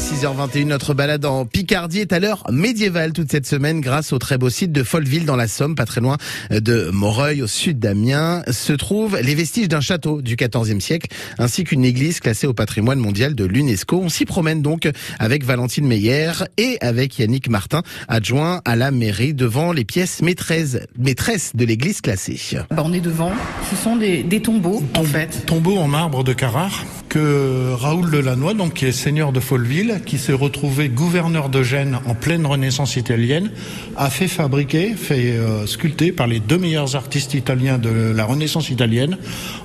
6h21, notre balade en Picardie est à l'heure médiévale toute cette semaine grâce au très beau site de Folleville dans la Somme, pas très loin de Moreuil au sud d'Amiens, se trouvent les vestiges d'un château du XIVe siècle ainsi qu'une église classée au patrimoine mondial de l'UNESCO. On s'y promène donc avec Valentine Meyer et avec Yannick Martin, adjoint à la mairie devant les pièces maîtresses, maîtresses de l'église classée. Bah, on est devant, ce sont des, des tombeaux en fait. Tombeau en marbre de Carrare que Raoul Delannoy, donc qui est seigneur de Folleville, qui s'est retrouvé gouverneur de Gênes en pleine Renaissance italienne, a fait fabriquer, fait euh, sculpter par les deux meilleurs artistes italiens de la Renaissance italienne,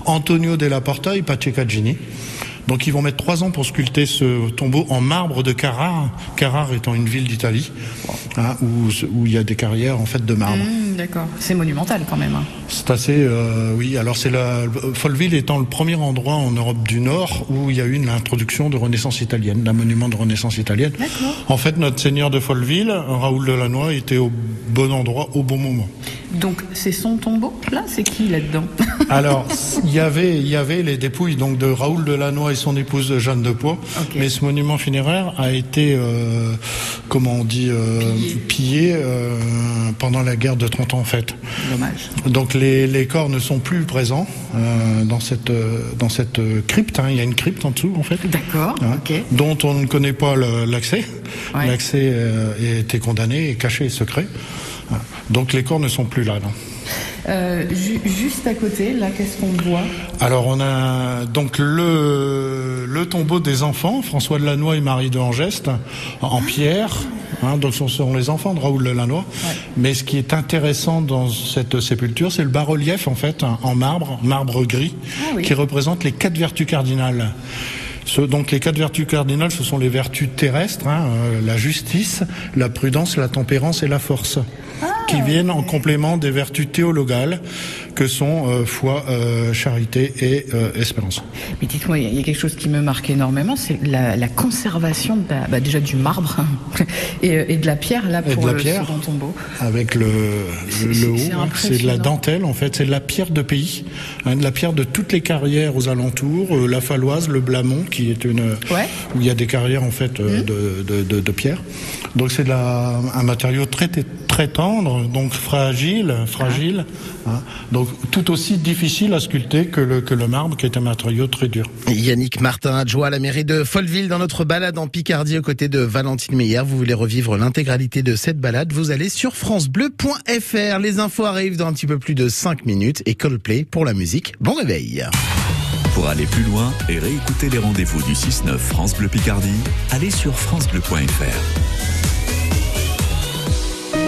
Antonio della Porta et Pace Cagini. Donc ils vont mettre trois ans pour sculpter ce tombeau en marbre de Carrare, Carrare étant une ville d'Italie, hein, où, où il y a des carrières en fait de marbre. Mmh, D'accord, c'est monumental quand même. hein. C'est assez, euh, oui. Alors c'est la Folleville étant le premier endroit en Europe du Nord où il y a eu l'introduction de Renaissance italienne, d'un monument de Renaissance italienne. D'accord. En fait, notre seigneur de Folleville, Raoul Delannoy, était au bon endroit au bon moment. Donc c'est son tombeau là, c'est qui là-dedans Alors, il y avait, il y avait les dépouilles donc de Raoul Delannoy et son épouse Jeanne de Pau, Ok. mais ce monument funéraire a été, euh, comment on dit, euh, Pillé. pillé euh, pendant la guerre de 30 ans en fait. Dommage. Donc les, les corps ne sont plus présents dans cette dans cette crypte. hein. Il y a une crypte en dessous en fait. D'accord, hein, ok. Dont on ne connaît pas l'accès. Ouais. L'accès a été condamné et caché et secret. Donc les corps ne sont plus là. Non. Euh, ju- juste à côté, là, qu'est-ce qu'on voit? Alors on a donc le, le tombeau des enfants, François de Lannoy et Marie de Angeste, en pierre. Hein, donc ce sont les enfants de Raoul de Lannoy. Mais ce qui est intéressant dans cette sépulture, c'est le bas-relief en fait, hein, en marbre, marbre gris, Ah oui. qui représente les quatre vertus cardinales. Ce- donc les quatre vertus cardinales, ce sont les vertus terrestres, hein, euh, la justice, la prudence, la tempérance et la force, qui viennent en complément des vertus théologales que sont euh, foi, euh, charité et euh, espérance. Mais dites-moi, il y a- il y a quelque chose qui me marque énormément, c'est la, la conservation de la- bah, déjà du marbre et, et de la pierre là Et pour de la le pierre. second tombeau. Avec le, haut, c'est hein, c'est de la dentelle en fait, c'est de la pierre de pays, hein, de la pierre de toutes les carrières aux alentours, la Faloise, le Blamont, qui est une Ouais. où il y a des carrières en fait euh, de, de, de, de pierre. Donc c'est un matériau très très tendre, donc fragile, fragile, hein. donc tout aussi difficile à sculpter que le, que le marbre, qui est un matériau très dur. Yannick Martin, adjoint à la mairie de Folleville dans notre balade en Picardie aux côtés de Valentine Meyer. Vous voulez revivre l'intégralité de cette balade, vous allez sur francebleu.fr. Les infos arrivent dans un petit peu plus de 5 minutes et Coldplay pour la musique. Bon réveil. Pour aller plus loin et réécouter les rendez-vous du 6-9 France Bleu Picardie, allez sur francebleu.fr.